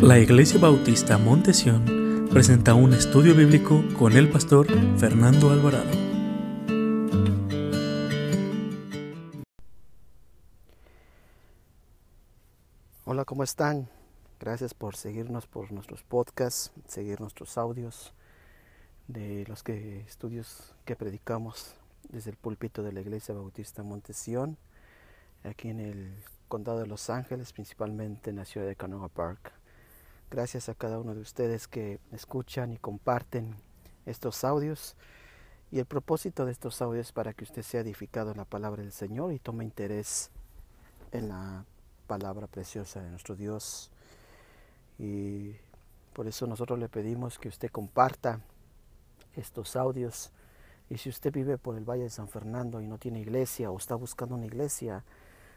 La Iglesia Bautista Montesión presenta un estudio bíblico con el pastor Fernando Alvarado. Hola, ¿cómo están? Gracias por seguirnos por nuestros podcasts, seguir nuestros audios de los que, estudios que predicamos desde el púlpito de la Iglesia Bautista Montesión, aquí en el condado de Los Ángeles, principalmente en la ciudad de Canoga Park. Gracias a cada uno de ustedes que escuchan y comparten estos audios. Y el propósito de estos audios es para que usted sea edificado en la palabra del Señor y tome interés en la palabra preciosa de nuestro Dios. Y por eso nosotros le pedimos que usted comparta estos audios. Y si usted vive por el Valle de San Fernando y no tiene iglesia o está buscando una iglesia,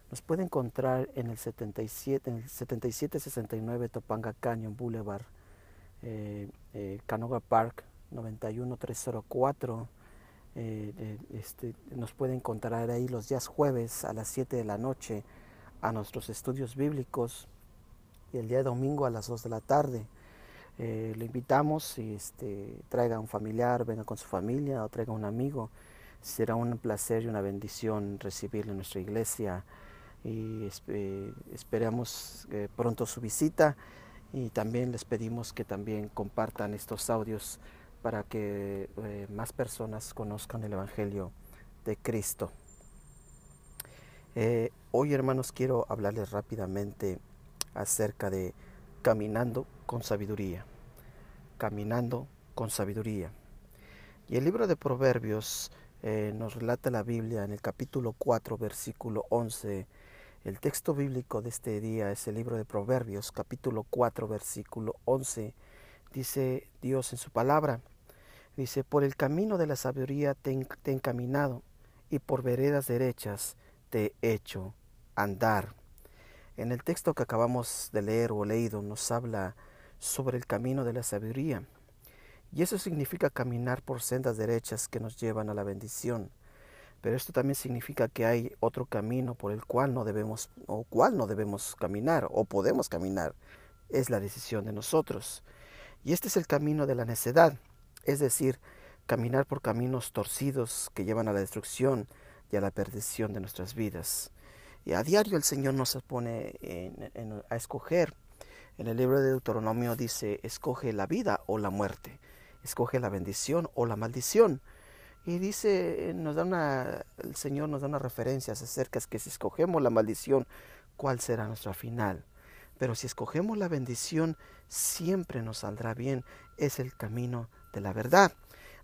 nos puede encontrar en el 77, en el 7769 Topanga Canyon Boulevard, eh, eh, Canoga Park 91304. Eh, este, nos puede encontrar ahí los días jueves a las 7 de la noche a nuestros estudios bíblicos y el día domingo a las 2 de la tarde. le invitamos y este, traiga un familiar, venga con su familia o traiga un amigo. Será un placer y una bendición recibirle en nuestra iglesia y eh, esperamos eh, pronto su visita y también les pedimos que también compartan estos audios para que eh, más personas conozcan el Evangelio de Cristo. hoy hermanos quiero hablarles rápidamente acerca de caminando con sabiduría, caminando con sabiduría. Y el libro de Proverbios nos relata la Biblia en el capítulo 4, versículo 11 el texto bíblico de este día es el libro de Proverbios, capítulo 4, versículo 11. Dice Dios en su palabra, dice, por el camino de la sabiduría te, he encaminado y por veredas derechas te he hecho andar. En el texto que acabamos de leer o leído nos habla sobre el camino de la sabiduría. Y eso significa caminar por sendas derechas que nos llevan a la bendición. Pero esto también significa que hay otro camino por el cual no debemos o cual no debemos caminar o podemos caminar. Es la decisión de nosotros. Y este es el camino de la necedad, es decir, caminar por caminos torcidos que llevan a la destrucción y a la perdición de nuestras vidas. Y a diario el Señor nos pone a escoger. En el libro de Deuteronomio dice, escoge la vida o la muerte, escoge la bendición o la maldición. Y dice, nos da una, el Señor nos da unas referencias acerca de que si escogemos la maldición, ¿cuál será nuestra final? Pero si escogemos la bendición, siempre nos saldrá bien. Es el camino de la verdad.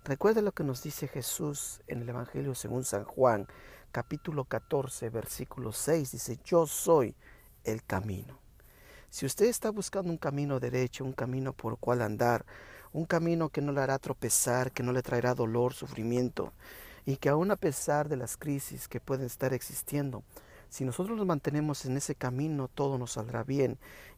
Recuerde lo que nos dice Jesús en el Evangelio según San Juan, capítulo 14, versículo 6. Dice, yo soy el camino. Si usted está buscando un camino derecho, un camino por cual andar, un camino que no le hará tropezar, que no le traerá dolor, sufrimiento, y que aun a pesar de las crisis que pueden estar existiendo, si nosotros nos mantenemos en ese camino, todo nos saldrá bien,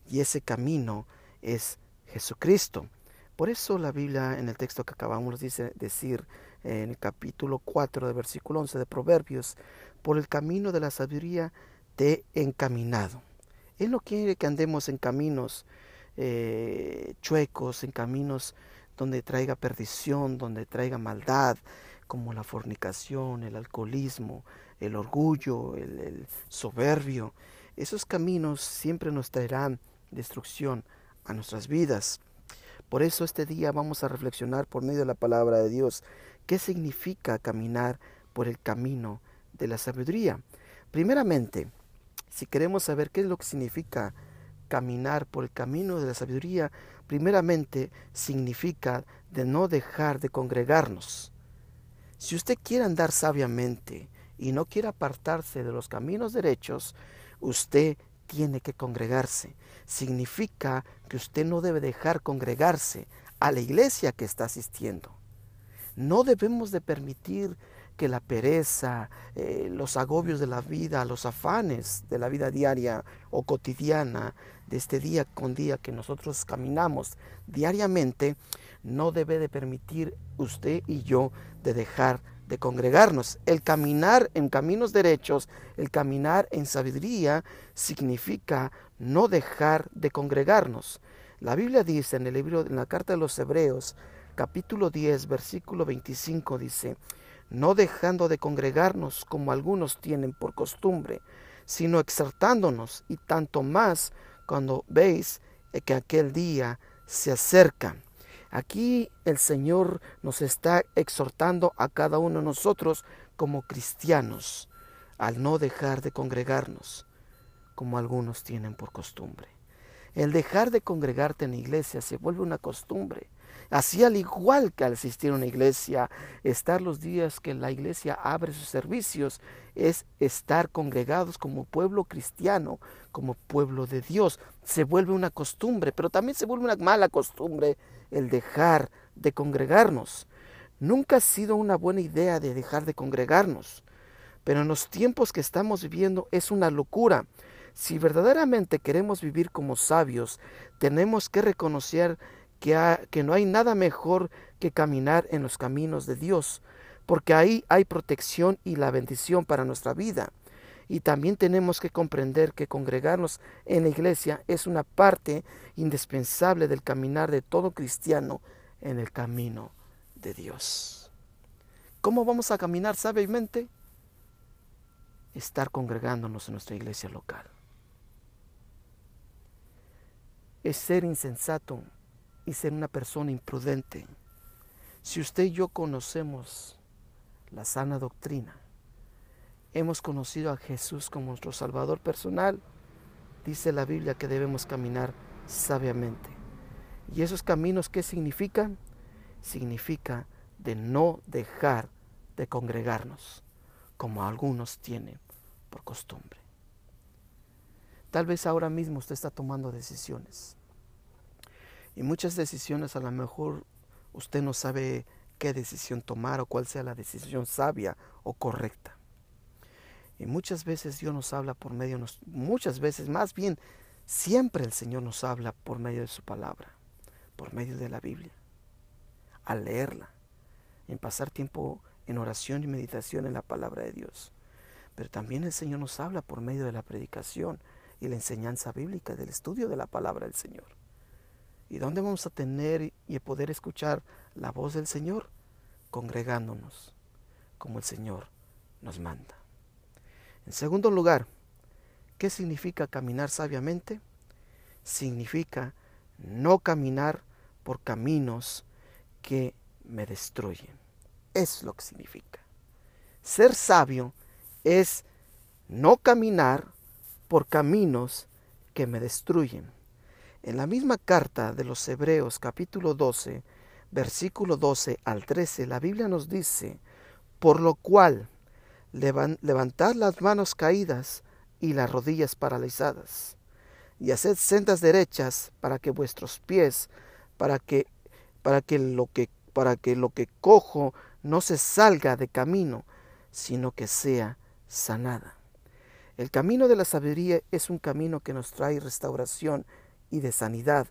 y ese camino es Jesucristo. Por eso la Biblia en el texto que acabamos de decir en el capítulo 4 de versículo 11 de Proverbios, por el camino de la sabiduría te he encaminado. Él no quiere que andemos en caminos eh, chuecos, en caminos donde traiga perdición, donde traiga maldad, como la fornicación, el alcoholismo, el orgullo, el, soberbio. Esos caminos siempre nos traerán destrucción a nuestras vidas. Por eso este día vamos a reflexionar por medio de la palabra de Dios qué significa caminar por el camino de la sabiduría. Primeramente, si queremos saber qué es lo que significa caminar por el camino de la sabiduría, primeramente significa de no dejar de congregarnos. Si usted quiere andar sabiamente y no quiere apartarse de los caminos derechos, usted tiene que congregarse. Significa que usted no debe dejar congregarse a la iglesia que está asistiendo. No debemos de permitir que la pereza, eh, los agobios de la vida, los afanes de la vida diaria o cotidiana, de este día con día que nosotros caminamos diariamente, no debe de permitir usted y yo de dejar de congregarnos. El caminar en caminos derechos, el caminar en sabiduría, significa no dejar de congregarnos. La Biblia dice en el libro, en la carta de los Hebreos, capítulo 10, versículo 25, dice, no dejando de congregarnos como algunos tienen por costumbre, sino exhortándonos y tanto más cuando veis que aquel día se acerca. Aquí el Señor nos está exhortando a cada uno de nosotros como cristianos al no dejar de congregarnos como algunos tienen por costumbre. El dejar de congregarte en la iglesia se vuelve una costumbre. Así al igual que al asistir a una iglesia, estar los días que la iglesia abre sus servicios, es estar congregados como pueblo cristiano, como pueblo de Dios. Se vuelve una costumbre, pero también se vuelve una mala costumbre el dejar de congregarnos. Nunca ha sido una buena idea de dejar de congregarnos, pero en los tiempos que estamos viviendo es una locura. Si verdaderamente queremos vivir como sabios, tenemos que reconocer que, no hay nada mejor que caminar en los caminos de Dios, porque ahí hay protección y la bendición para nuestra vida. Y también tenemos que comprender que congregarnos en la iglesia es una parte indispensable del caminar de todo cristiano en el camino de Dios. ¿Cómo vamos a caminar sabiamente? Estar congregándonos en nuestra iglesia local. es ser insensato y ser una persona imprudente. Si usted y yo conocemos la sana doctrina, hemos conocido a Jesús como nuestro Salvador personal, dice la Biblia que debemos caminar sabiamente. ¿Y esos caminos qué significan? Significa de no dejar de congregarnos, como algunos tienen por costumbre. Tal vez ahora mismo usted está tomando decisiones. Y muchas decisiones a lo mejor usted no sabe qué decisión tomar o cuál sea la decisión sabia o correcta. Y muchas veces Dios nos habla por medio, muchas veces, más bien, siempre el Señor nos habla por medio de su palabra, por medio de la Biblia, al leerla, en pasar tiempo en oración y meditación en la palabra de Dios. Pero también el Señor nos habla por medio de la predicación, y la enseñanza bíblica, del estudio de la palabra del Señor. ¿Y dónde vamos a tener y poder escuchar la voz del Señor? Congregándonos, como el Señor nos manda. En segundo lugar, ¿qué significa caminar sabiamente? Significa no caminar por caminos que me destruyen. Es lo que significa. Ser sabio es no caminar por caminos que me destruyen. En la misma carta de los Hebreos capítulo 12, versículo 12 al 13, la Biblia nos dice, por lo cual levantad las manos caídas y las rodillas paralizadas, y haced sendas derechas para que vuestros pies, para que, para que lo que para que lo que cojo no se salga de camino, sino que sea sanada. El camino de la sabiduría es un camino que nos trae restauración y de sanidad,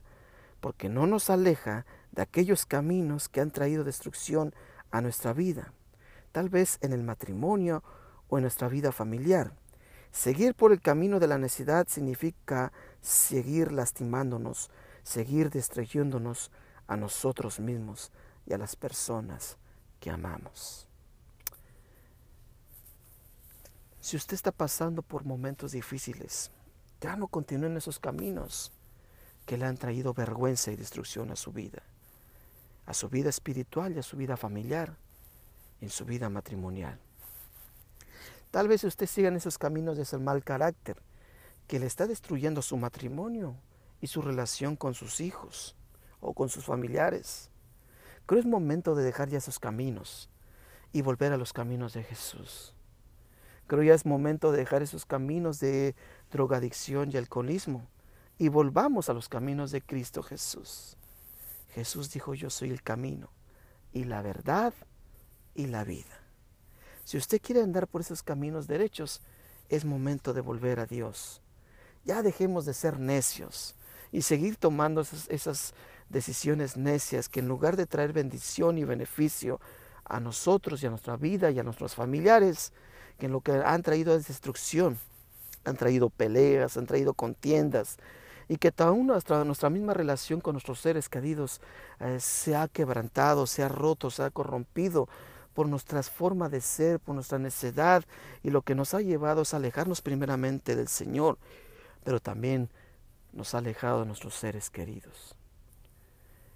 porque no nos aleja de aquellos caminos que han traído destrucción a nuestra vida, tal vez en el matrimonio o en nuestra vida familiar. Seguir por el camino de la necesidad significa seguir lastimándonos, seguir destruyéndonos a nosotros mismos y a las personas que amamos. Si usted está pasando por momentos difíciles, ya no continúe en esos caminos que le han traído vergüenza y destrucción a su vida, a su vida espiritual y a su vida familiar, en su vida matrimonial. Tal vez usted siga en esos caminos de ese mal carácter que le está destruyendo su matrimonio y su relación con sus hijos o con sus familiares. Creo es momento de dejar ya esos caminos y volver a los caminos de Jesús. Creo ya es momento de dejar esos caminos de drogadicción y alcoholismo y volvamos a los caminos de Cristo Jesús. Jesús dijo, yo soy el camino y la verdad y la vida. Si usted quiere andar por esos caminos derechos, es momento de volver a Dios. Ya dejemos de ser necios y seguir tomando esas, decisiones necias que en lugar de traer bendición y beneficio a nosotros y a nuestra vida y a nuestros familiares, que en lo que han traído es destrucción. Han traído peleas, han traído contiendas, y que aún nuestra, nuestra misma relación con nuestros seres queridos eh, se ha quebrantado, se ha roto, se ha corrompido por nuestra forma de ser, por nuestra necedad y lo que nos ha llevado es alejarnos primeramente del Señor, pero también nos ha alejado de nuestros seres queridos.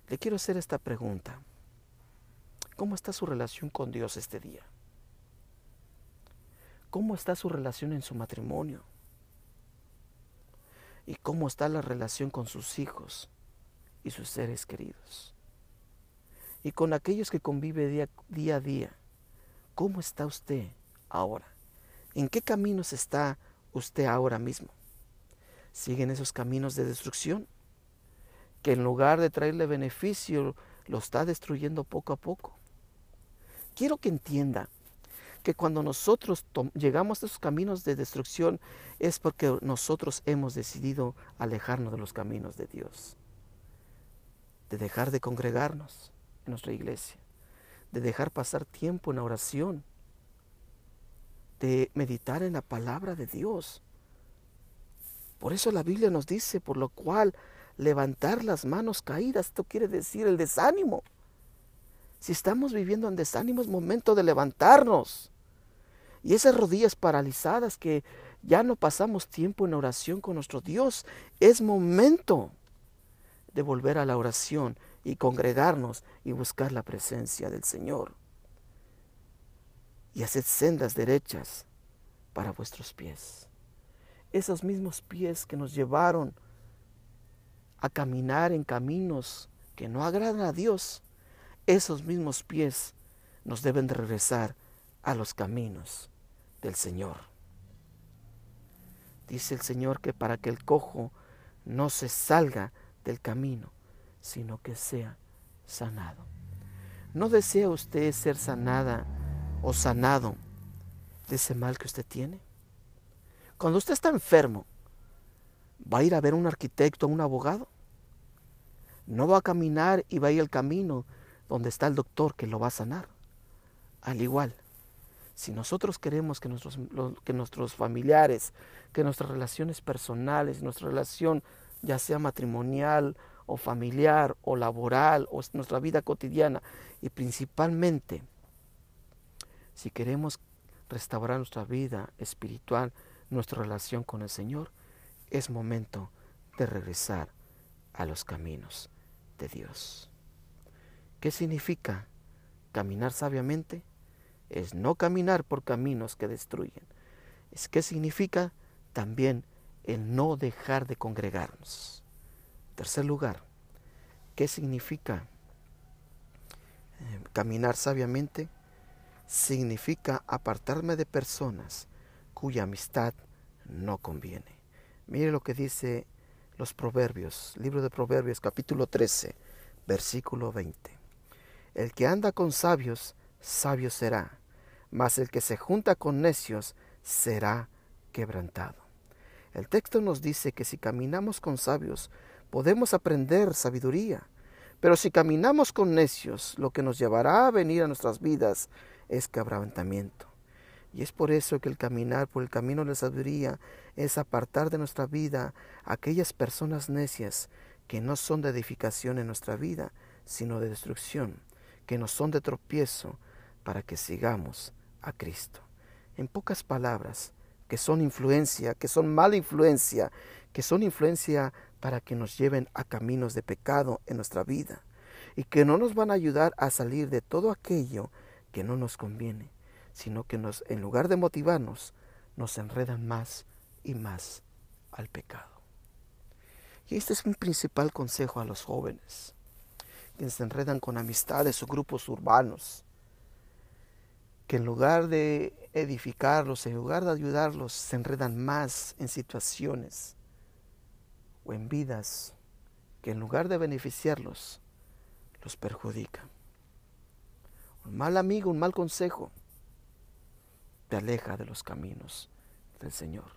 Le quiero hacer esta pregunta. ¿Cómo está su relación con Dios este día? ¿Cómo está su relación en su matrimonio? ¿Y cómo está la relación con sus hijos y sus seres queridos? Y con aquellos que convive día, día a día, ¿cómo está usted ahora? ¿En qué caminos está usted ahora mismo? ¿Siguen esos caminos de destrucción? Que en lugar de traerle beneficio, lo está destruyendo poco a poco. Quiero que entienda que cuando nosotros llegamos a esos caminos de destrucción es porque nosotros hemos decidido alejarnos de los caminos de Dios, de dejar de congregarnos en nuestra iglesia, de dejar pasar tiempo en oración, de meditar en la palabra de Dios. Por eso la Biblia nos dice, por lo cual levantar las manos caídas, esto quiere decir el desánimo. Si estamos viviendo en desánimo es momento de levantarnos. Y esas rodillas paralizadas que ya no pasamos tiempo en oración con nuestro Dios, es momento de volver a la oración y congregarnos y buscar la presencia del Señor. Y haced sendas derechas para vuestros pies. Esos mismos pies que nos llevaron a caminar en caminos que no agradan a Dios, esos mismos pies nos deben de regresar a los caminos del Señor. Dice el Señor que para que el cojo no se salga del camino, sino que sea sanado. ¿No desea usted ser sanada o sanado de ese mal que usted tiene? Cuando usted está enfermo, ¿va a ir a ver un arquitecto, a un abogado? No va a caminar y va a ir al camino donde está el doctor que lo va a sanar. Al igual, si nosotros queremos que nuestros, que nuestros familiares, que nuestras relaciones personales, nuestra relación ya sea matrimonial o familiar o laboral o nuestra vida cotidiana y principalmente si queremos restaurar nuestra vida espiritual, nuestra relación con el Señor, es momento de regresar a los caminos de Dios. ¿Qué significa caminar sabiamente? Es no caminar por caminos que destruyen. Es qué significa también el no dejar de congregarnos. Tercer lugar, ¿qué significa eh, caminar sabiamente? Significa apartarme de personas cuya amistad no conviene. Mire lo que dice los Proverbios, libro de Proverbios capítulo 13, versículo 20. El que anda con sabios, sabio será, mas el que se junta con necios será quebrantado. El texto nos dice que si caminamos con sabios, podemos aprender sabiduría, pero si caminamos con necios, lo que nos llevará a venir a nuestras vidas es quebrantamiento. Y es por eso que el caminar por el camino de la sabiduría es apartar de nuestra vida aquellas personas necias que no son de edificación en nuestra vida, sino de destrucción que nos son de tropiezo para que sigamos a Cristo. En pocas palabras, que son influencia, que son mala influencia, que son influencia para que nos lleven a caminos de pecado en nuestra vida y que no nos van a ayudar a salir de todo aquello que no nos conviene, sino que nos, en lugar de motivarnos, nos enredan más y más al pecado. Y este es un principal consejo a los jóvenes que se enredan con amistades o grupos urbanos, que en lugar de edificarlos, en lugar de ayudarlos, se enredan más en situaciones o en vidas que en lugar de beneficiarlos, los perjudica. Un mal amigo, un mal consejo, te aleja de los caminos del Señor.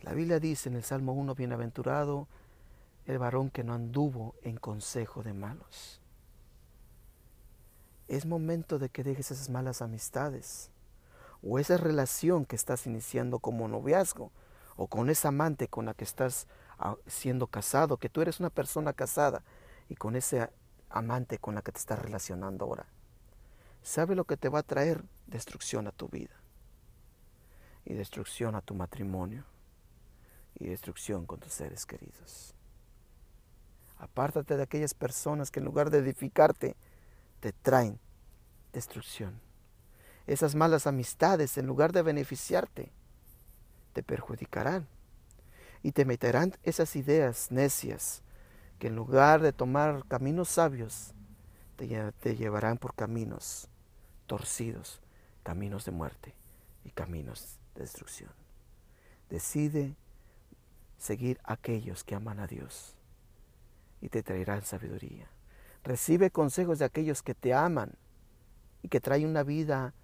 La Biblia dice en el Salmo 1, bienaventurado el varón que no anduvo en consejo de malos. Es momento de que dejes esas malas amistades o esa relación que estás iniciando como noviazgo o con esa amante con la que estás siendo casado, que tú eres una persona casada y con ese amante con la que te estás relacionando ahora. ¿Sabe lo que te va a traer? Destrucción a tu vida y destrucción a tu matrimonio y destrucción con tus seres queridos. Apártate de aquellas personas que en lugar de edificarte, te traen destrucción. Esas malas amistades, en lugar de beneficiarte, te perjudicarán y te meterán esas ideas necias que en lugar de tomar caminos sabios, te, te llevarán por caminos torcidos, caminos de muerte y caminos de destrucción. Decide seguir a aquellos que aman a Dios y te traerán sabiduría. Recibe consejos de aquellos que te aman y que traen una vida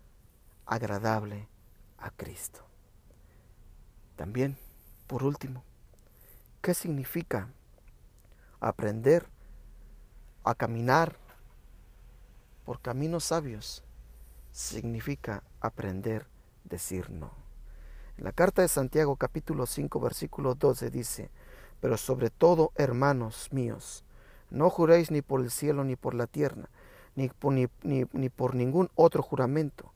agradable a Cristo. También, por último, ¿qué significa aprender a caminar por caminos sabios? Significa aprender a decir no. En la carta de Santiago capítulo 5 versículo 12 dice, pero sobre todo, hermanos míos, no juréis ni por el cielo ni por la tierra, ni por, ni, por ningún otro juramento,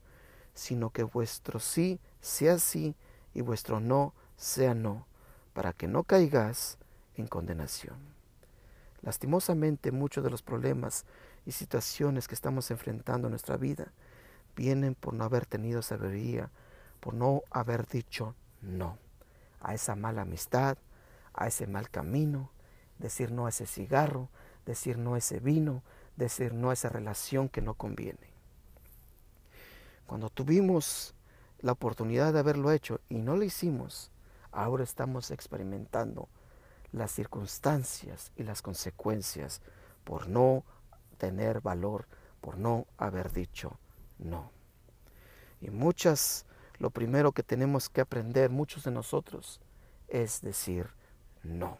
sino que vuestro sí sea sí y vuestro no sea no, para que no caigas en condenación. Lastimosamente muchos de los problemas y situaciones que estamos enfrentando en nuestra vida vienen por no haber tenido sabiduría, por no haber dicho no a esa mala amistad, a ese mal camino, decir no a ese cigarro, decir no a ese vino, decir no a esa relación que no conviene. Cuando tuvimos la oportunidad de haberlo hecho y no lo hicimos, ahora estamos experimentando las circunstancias y las consecuencias por no tener valor, por no haber dicho no. Y muchas, lo primero que tenemos que aprender, muchos de nosotros, es decir no.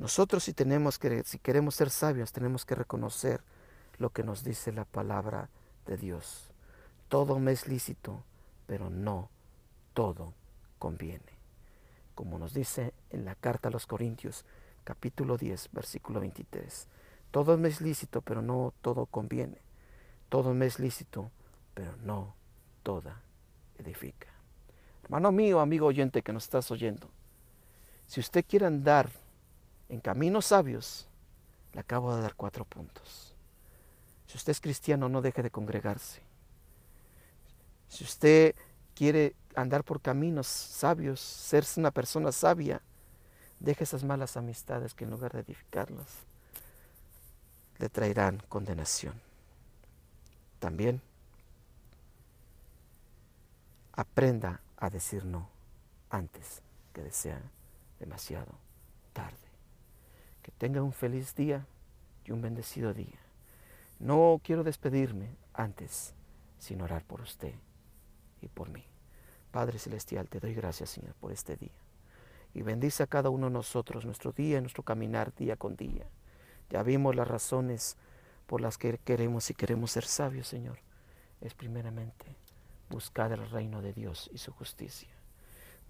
Nosotros si tenemos que, si queremos ser sabios, tenemos que reconocer lo que nos dice la palabra de Dios. Todo me es lícito, pero no todo conviene. Como nos dice en la carta a los Corintios, capítulo 10, versículo 23. Todo me es lícito, pero no todo conviene. Todo me es lícito, pero no toda edifica. Hermano mío, amigo oyente que nos estás oyendo, si usted quiere andar en caminos sabios, le acabo de dar cuatro puntos. Si usted es cristiano, no deje de congregarse. Si usted quiere andar por caminos sabios, ser una persona sabia, deje esas malas amistades que en lugar de edificarlas, le traerán condenación. También aprenda a decir no antes que desea demasiado tarde. Que tenga un feliz día y un bendecido día. No quiero despedirme antes sin orar por usted y por mí. Padre Celestial, te doy gracias, Señor, por este día. Y bendice a cada uno de nosotros nuestro día y nuestro caminar día con día. Ya vimos las razones por las que queremos y queremos ser sabios, Señor. Es primeramente buscar el reino de Dios y su justicia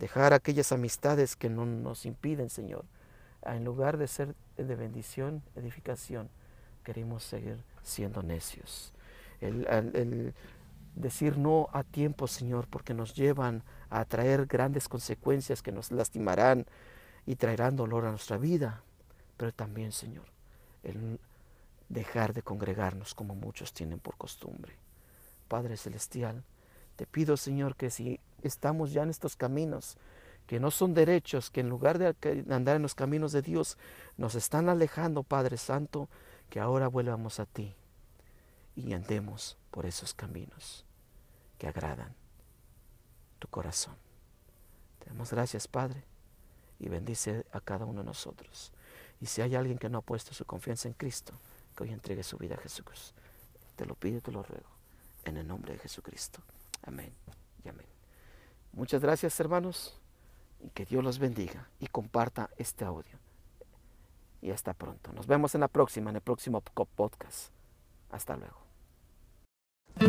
dejar aquellas amistades que no nos impiden, Señor. En lugar de ser de bendición, edificación, queremos seguir siendo necios. El, decir no a tiempo, Señor, porque nos llevan a traer grandes consecuencias que nos lastimarán y traerán dolor a nuestra vida. Pero también, Señor, el dejar de congregarnos como muchos tienen por costumbre. Padre Celestial, te pido, Señor, que si estamos ya en estos caminos, que no son derechos, que en lugar de andar en los caminos de Dios, nos están alejando, Padre Santo, que ahora vuelvamos a ti y andemos por esos caminos que agradan tu corazón. Te damos gracias, Padre, y bendice a cada uno de nosotros. Y si hay alguien que no ha puesto su confianza en Cristo, que hoy entregue su vida a Jesús. Te lo pido y te lo ruego, en el nombre de Jesucristo. Amén y amén. Muchas gracias hermanos y que Dios los bendiga y comparta este audio. Y hasta pronto. Nos vemos en la próxima, en el próximo podcast. Hasta luego.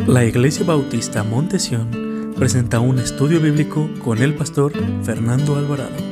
La Iglesia Bautista Montesión presenta un estudio bíblico con el pastor Fernando Alvarado.